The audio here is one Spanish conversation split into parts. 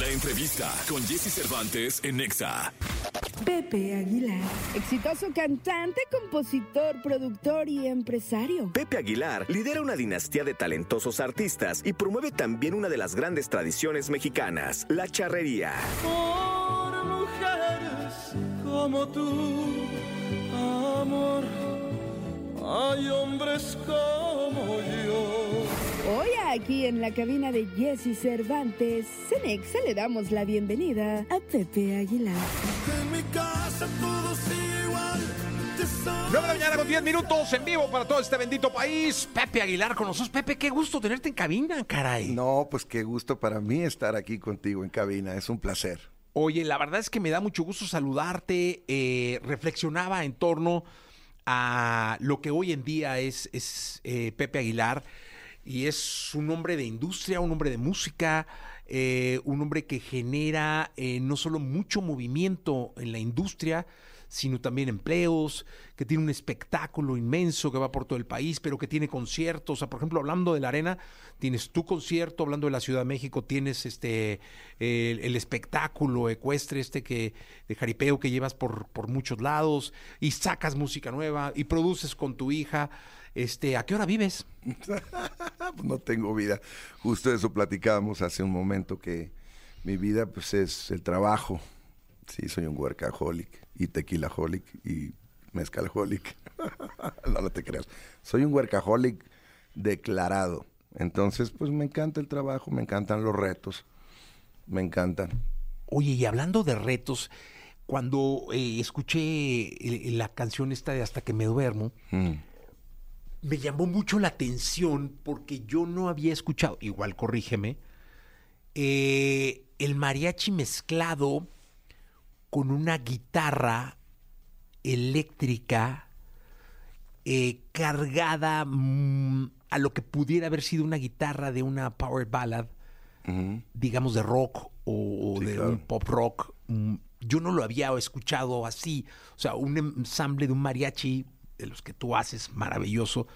La entrevista con Jesse Cervantes en Nexa. Pepe Aguilar, exitoso cantante, compositor, productor y empresario. Pepe Aguilar lidera una dinastía de talentosos artistas y promueve también una de las grandes tradiciones mexicanas, la charrería. Por mujeres como tú, amor, hay hombres como yo. Hoy aquí en la cabina de Jesse Cervantes, Cenexa le damos la bienvenida a Pepe Aguilar. En mi casa todo sigue igual. te soy- 9 de la mañana con 10 minutos en vivo para todo este bendito país. Pepe Aguilar con nosotros. Pepe, qué gusto tenerte en cabina, caray. No, pues qué gusto para mí estar aquí contigo en cabina, es un placer. Oye, la verdad es que me da mucho gusto saludarte. Eh, reflexionaba en torno a lo que hoy en día es, es eh, Pepe Aguilar. Y es un hombre de industria, un hombre de música, eh, un hombre que genera eh, no solo mucho movimiento en la industria, sino también empleos, que tiene un espectáculo inmenso que va por todo el país, pero que tiene conciertos. O sea, por ejemplo, hablando de la arena, tienes tu concierto, hablando de la Ciudad de México, tienes este el, el espectáculo ecuestre este que de jaripeo que llevas por, por muchos lados, y sacas música nueva, y produces con tu hija. Este, ¿a qué hora vives? No tengo vida. Justo eso platicábamos hace un momento que mi vida pues es el trabajo. Sí, soy un workaholic y tequilaholic y mezcalholic. no, no te creas. Soy un workaholic declarado. Entonces, pues me encanta el trabajo, me encantan los retos, me encantan. Oye, y hablando de retos, cuando eh, escuché eh, la canción esta de Hasta que me duermo, Mm. Me llamó mucho la atención porque yo no había escuchado, igual corrígeme, eh, el mariachi mezclado con una guitarra eléctrica eh, cargada mm, a lo que pudiera haber sido una guitarra de una power ballad, digamos de rock o Sí, de claro. un pop rock. mm, Yo no lo había escuchado así. O sea, un ensamble de un mariachi de los que tú haces maravilloso,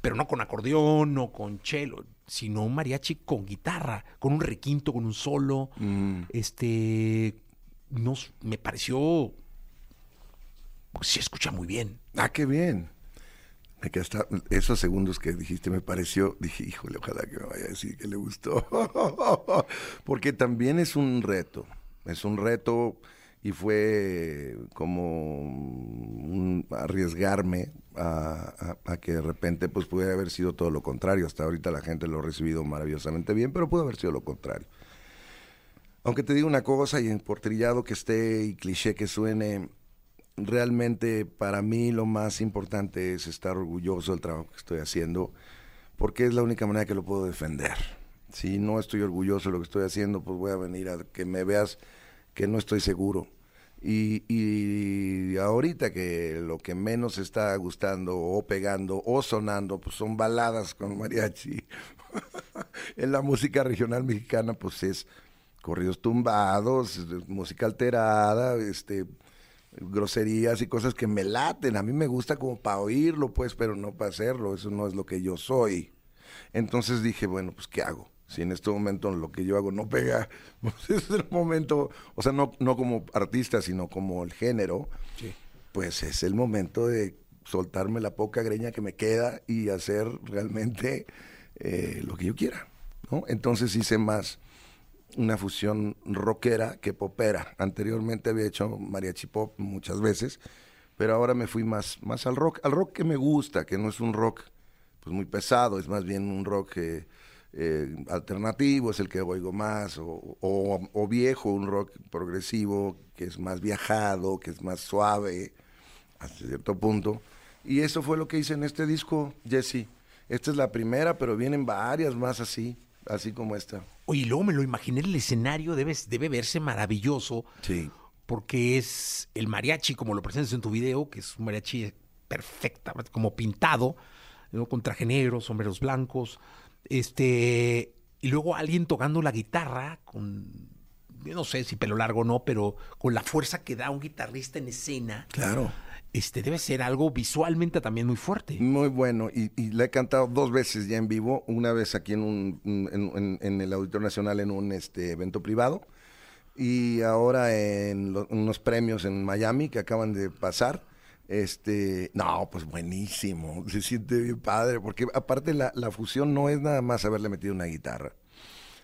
pero no con acordeón, no con cello, sino un mariachi con guitarra, con un requinto, con un solo. Mm. Este, no, s- me pareció, pues sí escucha muy bien. Ah, qué bien. Me quedaste- esos segundos que dijiste me pareció, dije, híjole, ojalá que me vaya a decir que le gustó. Porque también es un reto, es un reto y fue como arriesgarme a, que de repente pues pudiera haber sido todo lo contrario. Hasta ahorita la gente lo ha recibido maravillosamente bien, pero pudo haber sido lo contrario. Aunque te digo una cosa, y en por trillado que esté y cliché que suene, realmente para mí lo más importante es estar orgulloso del trabajo que estoy haciendo, porque es la única manera que lo puedo defender. Si no estoy orgulloso de lo que estoy haciendo, pues voy a venir a que me veas que no estoy seguro. Y, y ahorita que lo que menos está gustando o pegando o sonando, pues son baladas con mariachi. en la música regional mexicana, pues es corridos tumbados, música alterada, este groserías y cosas que me laten. A mí me gusta como para oírlo, pues, pero no para hacerlo. Eso no es lo que yo soy. Entonces dije, bueno, pues, ¿qué hago? Si en este momento lo que yo hago no pega, pues es el momento, o sea, no, no como artista, sino como el género, pues es el momento de soltarme la poca greña que me queda y hacer realmente eh, lo que yo quiera, ¿no? Entonces hice más una fusión rockera que popera. Anteriormente había hecho mariachi pop muchas veces, pero ahora me fui más, más al rock, al rock que me gusta, que no es un rock pues muy pesado, es más bien un rock eh, eh, alternativo, es el que oigo más, o, o- o viejo, un rock progresivo, que es más viajado, que es más suave, hasta cierto punto. Y eso fue lo que hice en este disco, Jesse. Esta es la primera, pero vienen varias más así, así como esta. Oye, luego me lo imaginé, el escenario debe, debe verse maravilloso. Sí. porque es el mariachi, como lo presentas en tu video, que es un mariachi perfecta, como pintado, ¿no? con traje negro, sombreros blancos, este, y luego alguien tocando la guitarra con, yo no sé si pelo largo o no, pero con la fuerza que da un guitarrista en escena. Claro. este debe ser algo visualmente también muy fuerte. Muy bueno, y, y la he cantado dos veces ya en vivo, una vez aquí en, un, en, en- en el Auditorio Nacional en un este, evento privado, y ahora en lo- unos premios en Miami que acaban de pasar. Este, no, pues buenísimo, se siente bien padre, porque aparte la, la fusión no es nada más haberle metido una guitarra,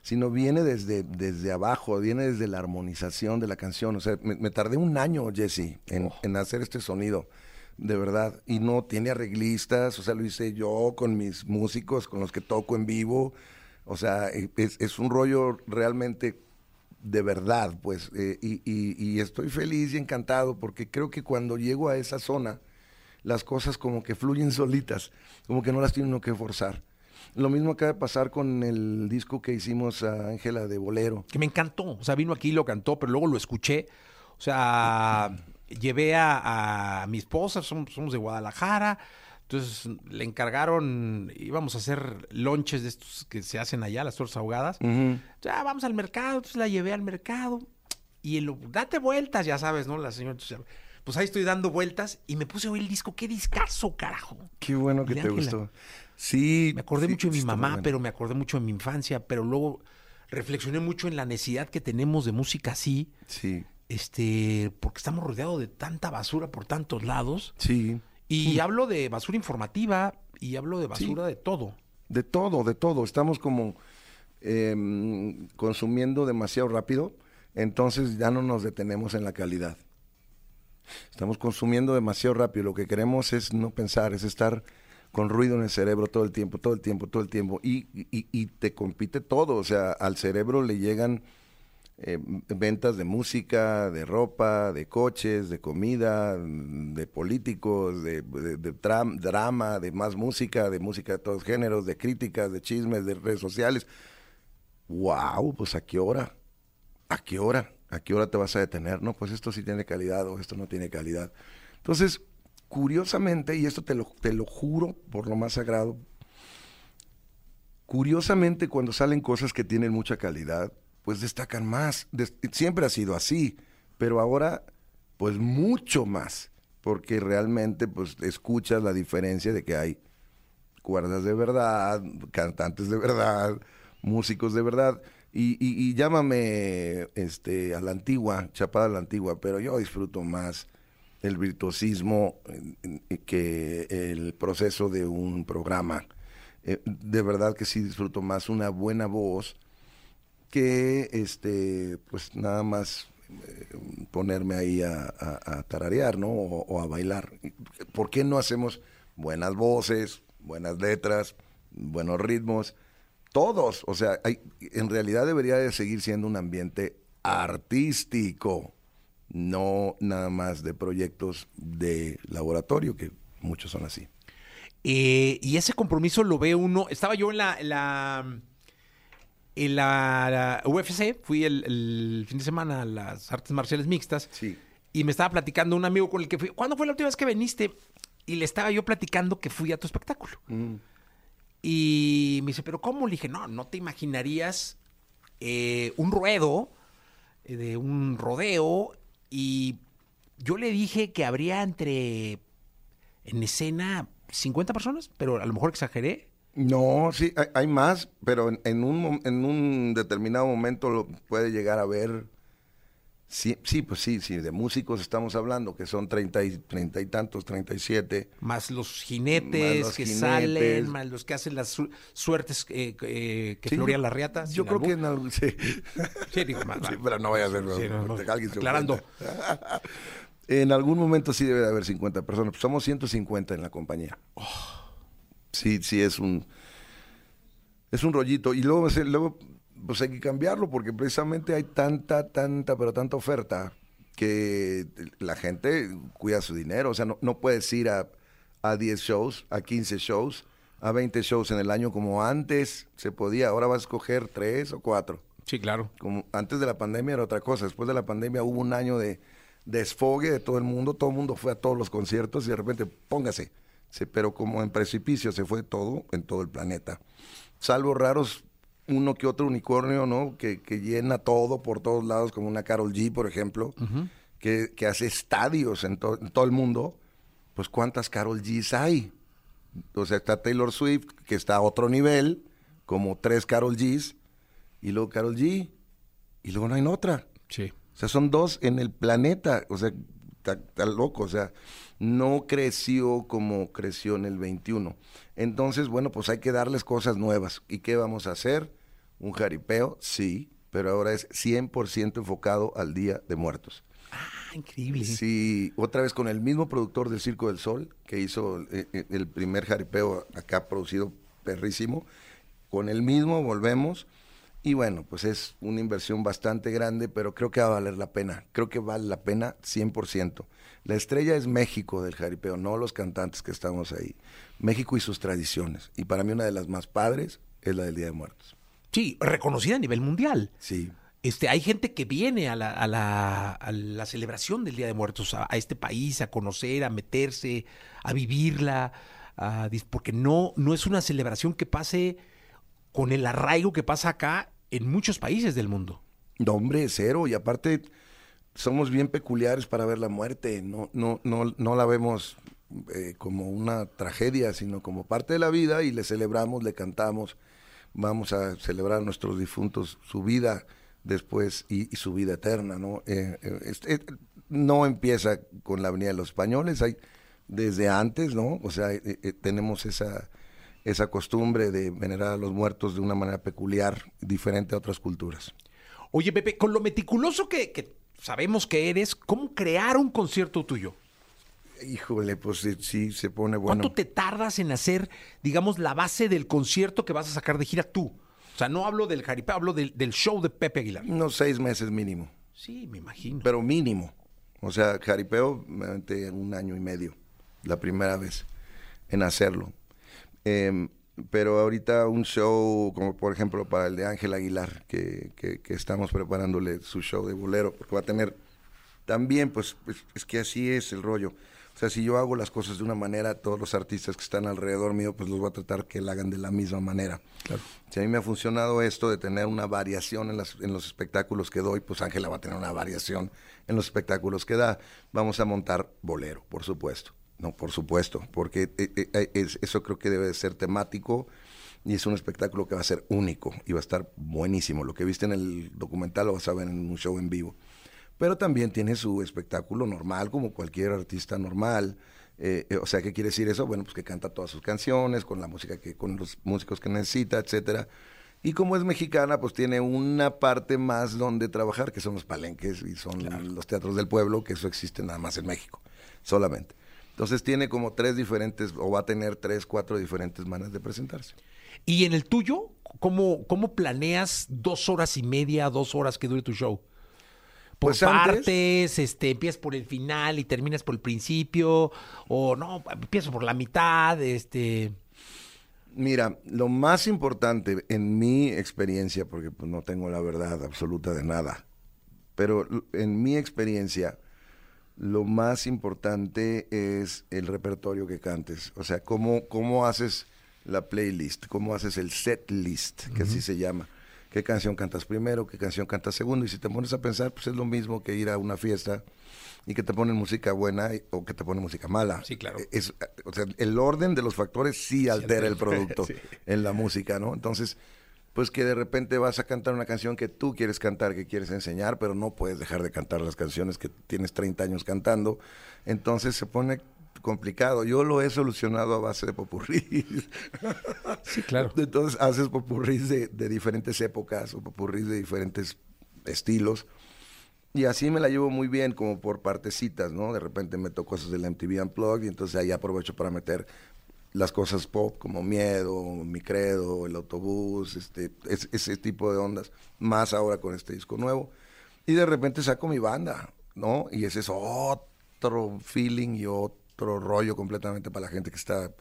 sino viene desde, desde abajo, viene desde la armonización de la canción. O sea, me, me tardé un año, Jesse, en, en hacer este sonido, de verdad. Y no tiene arreglistas, o sea, lo hice yo con mis músicos, con los que toco en vivo. O sea, e- es, es un rollo realmente de verdad, pues. eh, y, y- y estoy feliz y encantado porque creo que cuando llego a esa zona, las cosas como que fluyen solitas, como que no las tiene uno que forzar. Lo mismo acaba de pasar con el disco que hicimos a Ángela de Bolero. que me encantó. O sea, vino aquí y lo cantó, pero luego lo escuché. O sea, llevé a, a mi esposa, somos, somos de Guadalajara. Entonces le encargaron, íbamos a hacer lonches de estos que se hacen allá, las tortas ahogadas. Ya vamos al mercado, entonces la llevé al mercado. Y el, date vueltas, ya sabes, ¿no? La señora, entonces, pues ahí estoy dando vueltas y me puse a oír el disco. ¡Qué discazo, carajo! Qué bueno que te Ángela. gustó. Sí. Me acordé sí, mucho de mi mamá, bueno. pero me acordé mucho de mi infancia, pero luego reflexioné mucho en la necesidad que tenemos de música así, Sí, este, porque estamos rodeados de tanta basura por tantos lados. sí. Y hablo de basura informativa y hablo de basura de todo. De todo, de todo. Estamos como em, consumiendo demasiado rápido, entonces ya no nos detenemos en la calidad. Estamos consumiendo demasiado rápido. Lo que queremos es no pensar, es estar con ruido en el cerebro todo el tiempo, todo el tiempo, todo el tiempo. Y, y- y te compite todo. O sea, al cerebro le llegan eh, ventas de música, de ropa, de coches, de comida, de políticos, de, drama, de más música, de música de todos géneros, de críticas, de chismes, de redes sociales. ¡Wow! Pues a qué hora? ¿A qué hora? ¿A qué hora te vas a detener? No, pues esto sí tiene calidad o esto no tiene calidad. Entonces, curiosamente, y esto te lo, te lo juro por lo más sagrado, curiosamente cuando salen cosas que tienen mucha calidad, pues destacan más. Siempre ha sido así, pero ahora, pues mucho más, porque realmente, pues escuchas la diferencia de que hay cuerdas de verdad, cantantes de verdad, músicos de verdad. Y, y- y llámame este, a la antigua, chapada a la antigua, pero yo disfruto más el virtuosismo que el proceso de un programa. Eh, de verdad que sí disfruto más una buena voz que este pues nada más eh, ponerme ahí a, tararear, ¿no? O, a bailar. ¿Por qué no hacemos buenas voces, buenas letras, buenos ritmos? Todos, o sea, hay- en realidad debería de seguir siendo un ambiente artístico, no nada más de proyectos de laboratorio, que muchos son así. Eh, y ese compromiso lo ve uno. Estaba yo. En la, en la- la UFC, fui el, el fin de semana a las artes marciales mixtas. Sí. Y me estaba platicando un amigo con el que fui. ¿Cuándo fue la última vez que viniste? Y le estaba yo platicando que fui a tu espectáculo. Y me dice, ¿pero cómo? Le dije, no, no te imaginarías eh, un ruedo, eh, de un rodeo. Y yo le dije que habría entre, en escena, 50 personas, pero a lo mejor exageré. No, sí, hay, hay más, pero en, en un, en un determinado momento lo puede llegar a ver. Sí, sí, pues sí, sí, de músicos estamos hablando, que son treinta y, treinta y tantos, treinta y siete. Más los jinetes Más los que jinetes. salen, más los que hacen las su- suertes eh, eh, que Sí, la riata. Yo creo que en algún... Sí. Sí, digo, más, Sí, pero no vaya a ser... No, no. alguien se Aclarando. en algún momento sí debe de haber 50 personas. Pues somos 150 en la compañía. Sí, sí, es un... Es un rollito. Y luego, luego pues hay que cambiarlo porque precisamente hay tanta, tanta, pero tanta oferta que la gente cuida su dinero. O sea, no, no puedes ir a, a 10 shows, a 15 shows, a 20 shows en el año como antes se podía. Ahora vas a escoger 3 o 4 Sí, claro. como antes de la pandemia era otra cosa. Después de la pandemia hubo un año de desfogue de todo el mundo. Todo el mundo fue a todos los conciertos y de repente, póngase. Se- pero como en precipicio se fue todo en todo el planeta. Salvo raros, uno que otro unicornio, ¿no? Que, que llena todo por todos lados, como una Carol G, por ejemplo, que, que hace estadios en, to- en todo el mundo. pues ¿cuántas Carol G's hay? O sea, está Taylor Swift, que está a otro nivel, como tres Carol G's, y luego Carol G, y luego no hay otra. Sí. O sea, son dos en el planeta. O sea, está loco. O sea, no creció como creció en el 21. Entonces, bueno, pues hay que darles cosas nuevas. ¿Y qué vamos a hacer? ¿Un jaripeo? Sí, pero ahora es 100% enfocado al Día de Muertos. Ah, increíble. Sí, otra vez con el mismo productor del Circo del Sol, que hizo eh, eh, el primer jaripeo acá producido perrísimo. Con el mismo volvemos. Y bueno, pues es una inversión bastante grande, pero creo que va a valer la pena. Creo que vale la pena 100%. La estrella es México del jaripeo, no los cantantes que estamos ahí. México y sus tradiciones. Y para mí una de las más padres es la del Día de Muertos. Sí, reconocida a nivel mundial. Sí. Este, hay gente que viene a la, a la, a la celebración del Día de Muertos, a, a, este país, a conocer, a meterse, a vivirla, a, porque no, no es una celebración que pase con el arraigo que pasa acá en muchos países del mundo. No, hombre, cero. Y aparte, somos bien peculiares para ver la muerte. No, no, no, no la vemos eh, como una tragedia, sino como parte de la vida y le celebramos, le cantamos. Vamos a celebrar a nuestros difuntos, su vida después y, su vida eterna, ¿no? Eh, eh, no empieza con la Avenida de los Españoles, hay desde antes, ¿no? O sea, tenemos esa esa costumbre de venerar a los muertos de una manera peculiar, diferente a otras culturas. Oye, Pepe, con lo meticuloso que sabemos que eres, ¿cómo crear un concierto tuyo? Híjole, pues sí, se pone bueno. ¿Cuánto te tardas en hacer, digamos, la base del concierto que vas a sacar de gira tú? O sea, no hablo del jaripeo, hablo del, del show de Pepe Aguilar. Unos seis meses mínimo. Sí, me imagino. Pero mínimo. O sea, jaripeo, me aventé un año y medio, la primera vez en hacerlo. Eh, pero ahorita un show, como por ejemplo para el de Ángel Aguilar, que, que, que, estamos preparándole su show de bolero, porque va a tener también, pues, es, es, que así es el rollo. O sea, si yo hago las cosas de una manera, todos los artistas que están alrededor mío, pues los voy a tratar que la hagan de la misma manera. Claro. Si a mí me ha funcionado esto de tener una variación en, las, en los espectáculos que doy, pues Ángela va a tener una variación en los espectáculos que da. Vamos a montar bolero, por supuesto. No, por supuesto, porque es, eso creo que debe de ser temático y es un espectáculo que va a ser único y va a estar buenísimo. Lo que viste en el documental lo vas a ver en un show en vivo. Pero también tiene su espectáculo normal, como cualquier artista normal. Eh, o sea, ¿qué quiere decir eso? Bueno, pues que canta todas sus canciones, con la música que, con los músicos que necesita, etcétera. Y como es mexicana, pues tiene una parte más donde trabajar, que son los palenques y son claro. los teatros del pueblo, que eso existe nada más en México, solamente. Entonces tiene como tres diferentes, o va a tener tres, cuatro diferentes maneras de presentarse. ¿Y en el tuyo, cómo, cómo planeas dos horas y media, dos horas que dure tu show? ¿Por pues partes? Antes, este, ¿Empiezas por el final y terminas por el principio? ¿O no, empiezas por la mitad? Este... Mira, lo más importante en mi experiencia, porque pues, no tengo la verdad absoluta de nada, pero en mi experiencia lo más importante es el repertorio que cantes. O sea, cómo, cómo haces la playlist, cómo haces el set list, que uh -huh. así se llama. ¿Qué canción cantas primero? ¿Qué canción cantas segundo? Y si te pones a pensar, pues es lo mismo que ir a una fiesta y que te ponen música buena o que te ponen música mala. Sí, claro. Es, o sea, el orden de los factores sí altera sí, el producto sí. en la música, ¿no? Entonces, pues que de repente vas a cantar una canción que tú quieres cantar, que quieres enseñar, pero no puedes dejar de cantar las canciones que tienes 30 años cantando. Entonces se pone complicado. Yo lo he solucionado a base de popurrís. Sí, claro. Entonces haces popurrís de, de diferentes épocas o popurrís de diferentes estilos. Y así me la llevo muy bien, como por partecitas, ¿no? De repente meto cosas del MTV Unplugged y entonces ahí aprovecho para meter las cosas pop como Miedo, Mi Credo, El Autobús, este, es, ese tipo de ondas, más ahora con este disco nuevo. Y de repente saco mi banda, ¿no? Y ese es otro feeling y otro rollo completamente para la gente que está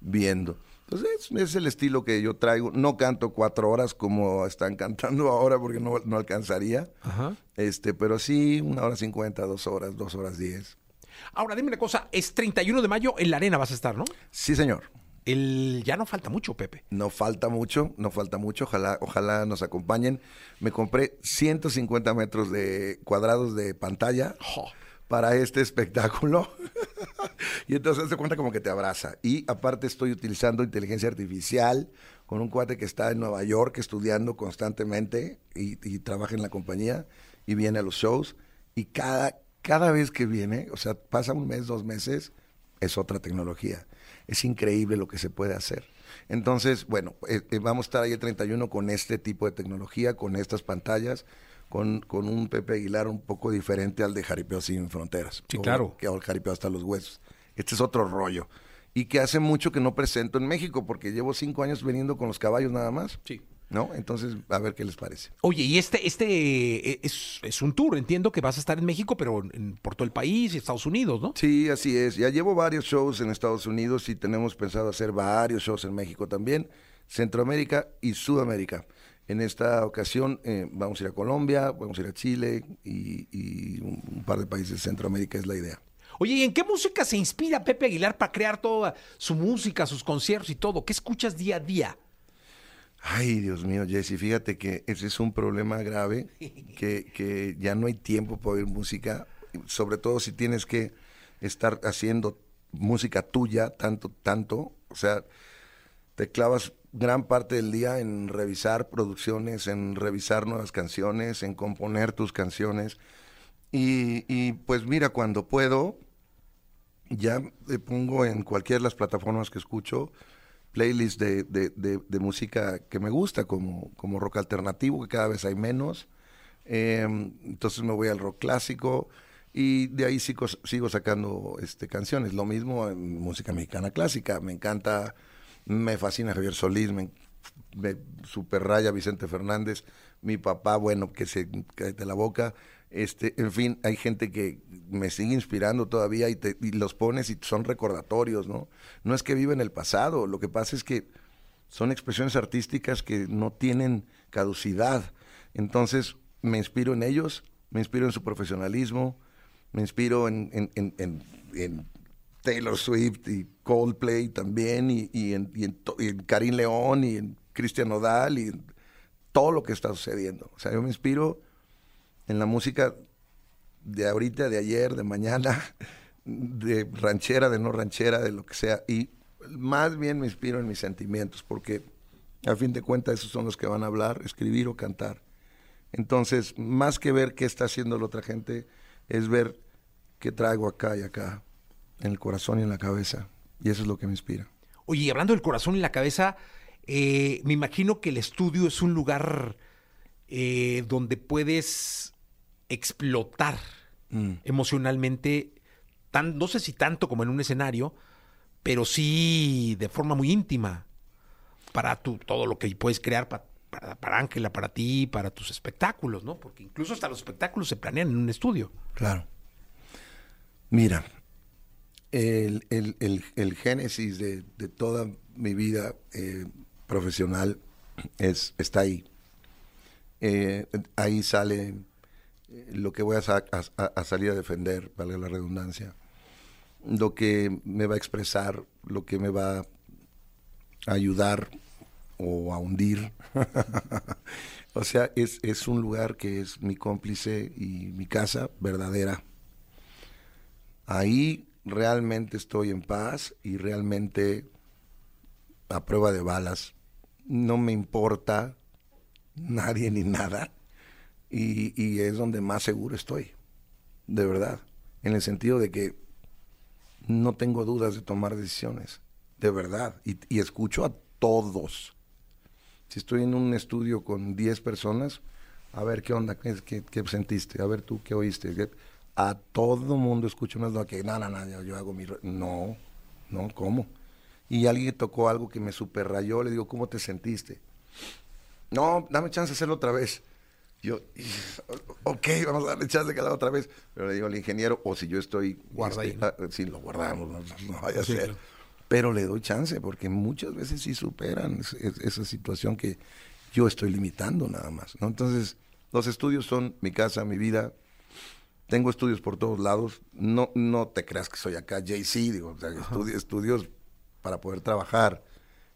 viendo. Entonces, es, es el estilo que yo traigo. No canto cuatro horas como están cantando ahora porque no, no alcanzaría. Ajá. Este, pero sí, una hora cincuenta, dos horas, dos horas diez. Ahora, dime una cosa, es 31 de mayo en la arena vas a estar, ¿no? Sí, señor. El, ya no falta mucho, Pepe. No falta mucho, no falta mucho. Ojalá, ojalá nos acompañen. Me compré 150 metros de cuadrados de pantalla. Oh. para este espectáculo. y entonces se cuenta como que te abraza. Y aparte estoy utilizando inteligencia artificial con un cuate que está en Nueva York estudiando constantemente y, y trabaja en la compañía y viene a los shows. Y cada, cada vez que viene, o sea, pasa un mes, dos meses, es otra tecnología. Es increíble lo que se puede hacer. Entonces, bueno, eh, eh, vamos a estar ahí el 31 con este tipo de tecnología, con estas pantallas, con, con un Pepe Aguilar un poco diferente al de Jaripeo Sin Fronteras. Sí, o- claro. Que el Jaripeo hasta los huesos. Este es otro rollo. Y que hace mucho que no presento en México, porque llevo cinco años viniendo con los caballos nada más. Sí. ¿No? Entonces, a ver qué les parece. Oye, y este, este eh, es, es un tour, entiendo que vas a estar en México, pero en- por todo el país y Estados Unidos, ¿no? Sí, así es. Ya llevo varios shows en Estados Unidos y tenemos pensado hacer varios shows en México también, Centroamérica y Sudamérica. En esta ocasión eh, vamos a ir a Colombia, vamos a ir a Chile y, y un, un par de países de Centroamérica es la idea. Oye, ¿y en qué música se inspira Pepe Aguilar para crear toda su música, sus conciertos y todo? ¿Qué escuchas día a día? Ay, Dios mío, Jesse, fíjate que ese es un problema grave, que, que ya no hay tiempo para oír música, sobre todo si tienes que estar haciendo música tuya tanto, tanto, o sea, te clavas gran parte del día en revisar producciones, en revisar nuevas canciones, en componer tus canciones. Y, y, pues mira, cuando puedo, ya le pongo en cualquiera de las plataformas que escucho playlists de, de- de- música que me gusta, como, como rock alternativo, que cada vez hay menos. Eh, entonces me voy al rock clásico y de ahí sigo, sigo sacando este, canciones. Lo mismo en música mexicana clásica. Me encanta, me fascina Javier Solís, me, me super raya Vicente Fernández, mi papá, bueno, que se cae de la boca. Este, en fin, hay gente que me sigue inspirando todavía y, te- los pones y son recordatorios, ¿no? No es que viva en el pasado, lo que pasa es que son expresiones artísticas que no tienen caducidad. Entonces, me inspiro en ellos, me inspiro en su profesionalismo, me inspiro en, en- en- en- Taylor Swift y Coldplay también, y, y en, y Karim León, y en Cristian Nodal, y en todo lo que está sucediendo. O sea, yo me inspiro en la música de ahorita, de ayer, de mañana, de ranchera, de no ranchera, de lo que sea. Y más bien me inspiro en mis sentimientos, porque a fin de cuentas esos son los que van a hablar, escribir o cantar. Entonces, más que ver qué está haciendo la otra gente, es ver qué traigo acá y acá, en el corazón y en la cabeza. Y eso es lo que me inspira. Oye, hablando del corazón y la cabeza, eh, me imagino que el estudio es un lugar eh, donde puedes explotar Mm. emocionalmente, tan, no sé si tanto como en un escenario, pero sí de forma muy íntima para tu, todo lo que puedes crear pa- para, para Ángela, para ti, para tus espectáculos, ¿no? Porque incluso hasta los espectáculos se planean en un estudio. Claro. Mira, el, el- el- el génesis de, de toda mi vida eh, profesional es, está ahí. Eh, ahí sale eh, lo que voy a, sa- a- a- a salir a defender, valga la redundancia, lo que me va a expresar, lo que me va a ayudar o a hundir. o sea, es un lugar que es mi cómplice y mi casa verdadera. Ahí realmente estoy en paz y realmente a prueba de balas. No me importa nadie ni nada. Y, y es donde más seguro estoy. De verdad. En el sentido de que no tengo dudas de tomar decisiones. De verdad. Y, y escucho a todos. Si estoy en un estudio con 10 personas, a ver qué onda, qué, qué- qué sentiste, a ver tú qué oíste. ¿Qué- A todo mundo escucho unas no, que no, no, no, yo, yo hago mi... re-". No, no, ¿cómo? Y alguien tocó algo que me super rayó, le digo, ¿cómo te sentiste? No, dame chance de hacerlo otra vez. Yo, ok, vamos a darle chance de que otra vez. Pero le digo al ingeniero, o si yo estoy... Guarda ahí, ¿no? ah, sí, lo guardamos, no, no vaya a Sí, ser. claro. Pero le doy chance, porque muchas veces sí superan es- es- esa situación que yo estoy limitando nada más, ¿no? Entonces, los estudios son mi casa, mi vida. Tengo estudios por todos lados. No, no te creas que soy acá JC, digo, o sea, estudi- estudios para poder trabajar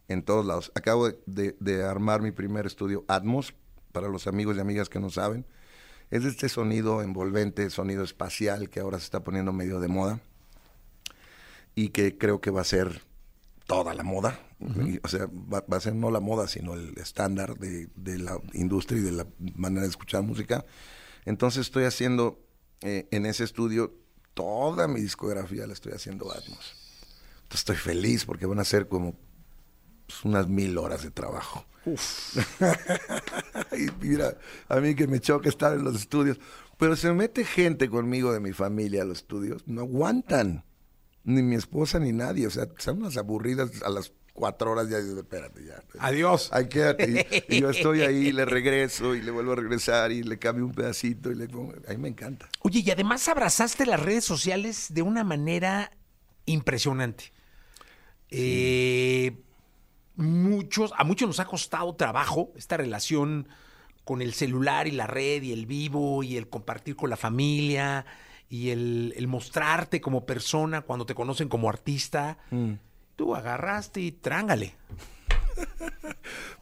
en todos lados. Acabo de, de- de armar mi primer estudio Atmos, para los amigos y amigas que no saben. Es este sonido envolvente, sonido espacial que ahora se está poniendo medio de moda y que creo que va a ser toda la moda. Y, O sea, va, va a ser no la moda, sino el estándar de, de la industria y de la manera de escuchar música. Entonces estoy haciendo eh, en ese estudio toda mi discografía la estoy haciendo Atmos. Entonces estoy feliz porque van a ser como pues, unas mil horas de trabajo. y mira, a mí que me choca estar en los estudios. Pero se mete gente conmigo de mi familia a los estudios, no aguantan. Ni mi esposa ni nadie. O sea, son unas aburridas a las cuatro horas ya. digo, Espérate, ya. Adiós. Ay, quédate. Y, y yo estoy ahí, le regreso y le vuelvo a regresar y le cambio un pedacito y le pongo. A mí me encanta. Oye, y además abrazaste las redes sociales de una manera impresionante. Eh, muchos, a muchos nos ha costado trabajo esta relación con el celular y la red y el vivo y el compartir con la familia y el, el mostrarte como persona cuando te conocen como artista. Tú agarraste y trángale.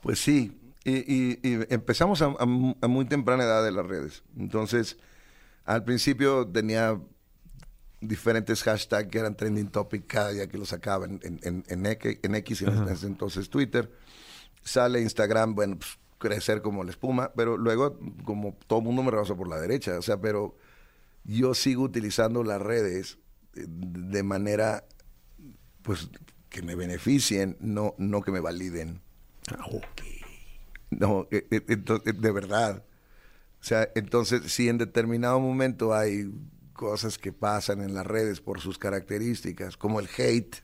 Pues sí, y, y- y empezamos a, a mu- a muy temprana edad de las redes. Entonces, al principio tenía diferentes hashtags que eran trending topic cada día que lo sacaba en, en, en- en X, X, en ese entonces Twitter. Sale Instagram, bueno, pues, crecer como la espuma, pero luego, como todo el mundo me rebasó por la derecha, o sea, pero yo sigo utilizando las redes eh, de manera, pues, que me beneficien, no, no que me validen. No, eh, eh, ento- eh, de verdad. O sea, entonces, si en determinado momento hay cosas que pasan en las redes por sus características, como el hate,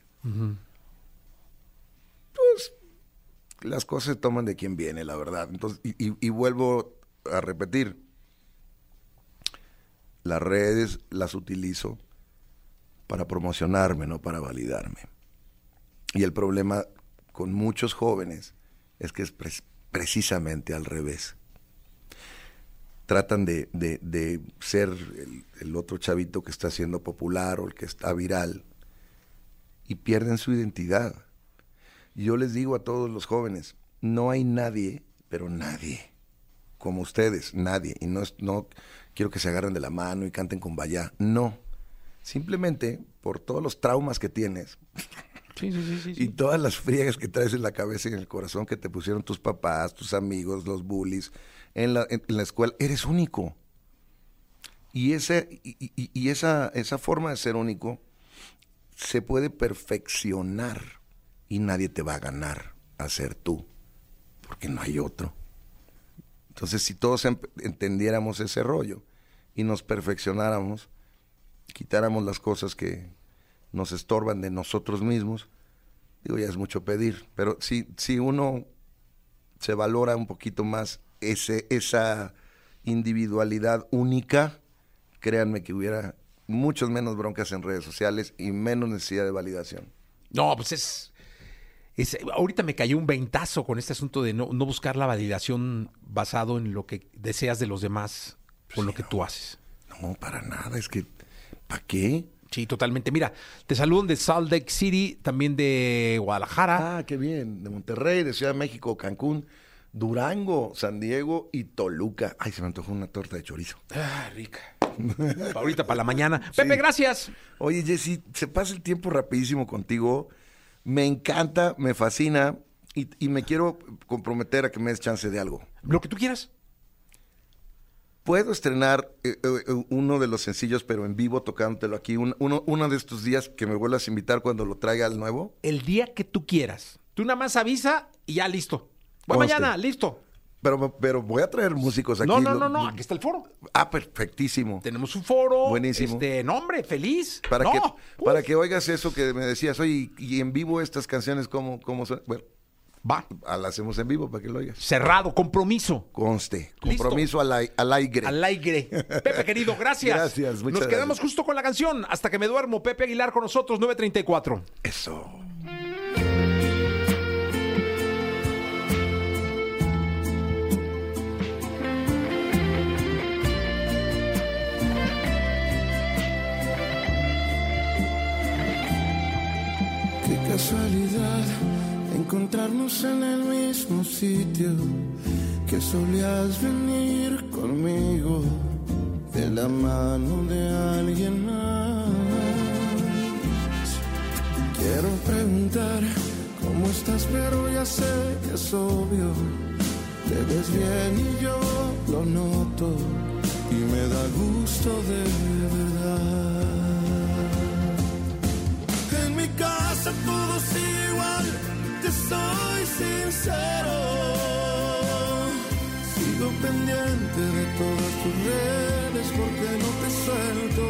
pues las cosas se toman de quien viene, la verdad. Entonces, y, y- y vuelvo a repetir, las redes las utilizo para promocionarme, no para validarme. Y el problema con muchos jóvenes es que es precisamente al revés. Tratan de, de- de ser el, el otro chavito que está siendo popular o el que está viral y pierden su identidad. Yo les digo a todos los jóvenes, no hay nadie, pero nadie, como ustedes, nadie. Y no, es- no quiero que se agarren de la mano y canten con vaya. No. Simplemente por todos los traumas que tienes, Sí, sí, sí, y todas las friegas que traes en la cabeza y en el corazón que te pusieron tus papás, tus amigos, los bullies, en la, en la escuela, eres único. Y, ese, y, y- y esa, esa forma de ser único se puede perfeccionar y nadie te va a ganar a ser tú, porque no hay otro. Entonces, si todos entendiéramos ese rollo y nos perfeccionáramos, quitáramos las cosas que nos estorban de nosotros mismos, digo, ya es mucho pedir, pero si, si uno se valora un poquito más ese, esa individualidad única, créanme que hubiera muchos menos broncas en redes sociales y menos necesidad de validación. No, pues es, es- Ahorita me cayó un ventazo con este asunto de no, no buscar la validación basado en lo que deseas de los demás con lo que tú haces. No, para nada, es que, ¿para qué? Sí, totalmente. Mira, te saludan de Salt Lake City, también de Guadalajara. Ah, qué bien, de Monterrey, de Ciudad de México, Cancún, Durango, San Diego y Toluca. Ay, se me antojó una torta de chorizo. Ah, rica. Pa' ahorita para la mañana. Pepe, gracias. Oye, Jessy, se pasa el tiempo rapidísimo contigo. Me encanta, me fascina y, y me quiero comprometer a que me des chance de algo. Lo que tú quieras. ¿Puedo estrenar eh, eh, uno de los sencillos, pero en vivo, tocándotelo aquí? Un- uno, uno de estos días que me vuelvas a invitar cuando lo traiga al nuevo. El día que tú quieras. Tú nada más avisa y ya listo. Voy Conste. mañana, listo. Pero, pero voy a traer músicos aquí. No, no, no, no. Aquí está el foro. Ah, perfectísimo. Tenemos un foro. Buenísimo. Este, nombre, feliz. Para, No, que, uf. para que oigas eso que me decías, oye, y en vivo estas canciones, ¿cómo, cómo son? Bueno, Va. ah, las hacemos en vivo para que lo oigas. Cerrado, compromiso. Conste, compromiso al, al aire. Al aire. Pepe, querido, gracias. Gracias, muchas Nos quedamos gracias. justo con la canción. Hasta que me duermo. Pepe Aguilar con nosotros, 934. Eso. Encontrarnos en el mismo sitio que solías venir conmigo. la mano de alguien más. Quiero preguntar cómo estás, pero ya sé que es obvio. Te ves bien y yo lo noto y me da gusto de verdad. En mi casa todo sigue igual, te soy sincero. Sigo pendiente de todas tus redes porque no te suelto.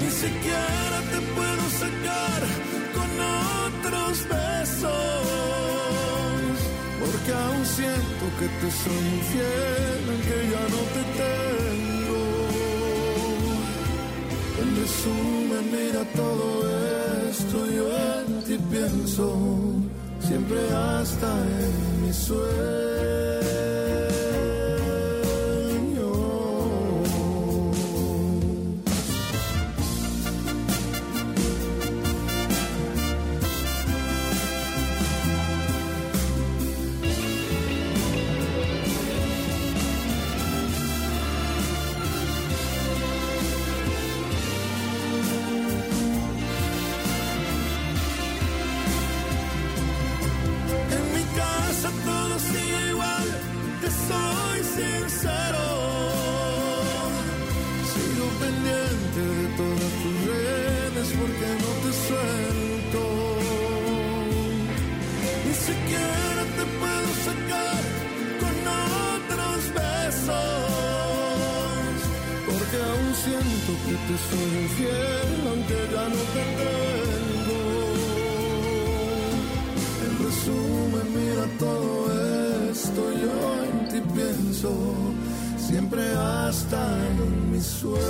Ni siquiera te puedo sacar con otros besos. Porque aún siento que te soy infiel, aunque ya no te tengo. En resumen, mira todo esto, yo en ti pienso, siempre hasta en mis sueños. Infiel, aunque ya no te tengo. En resumen, mira todo esto, yo en ti pienso, siempre hasta en mis sueños.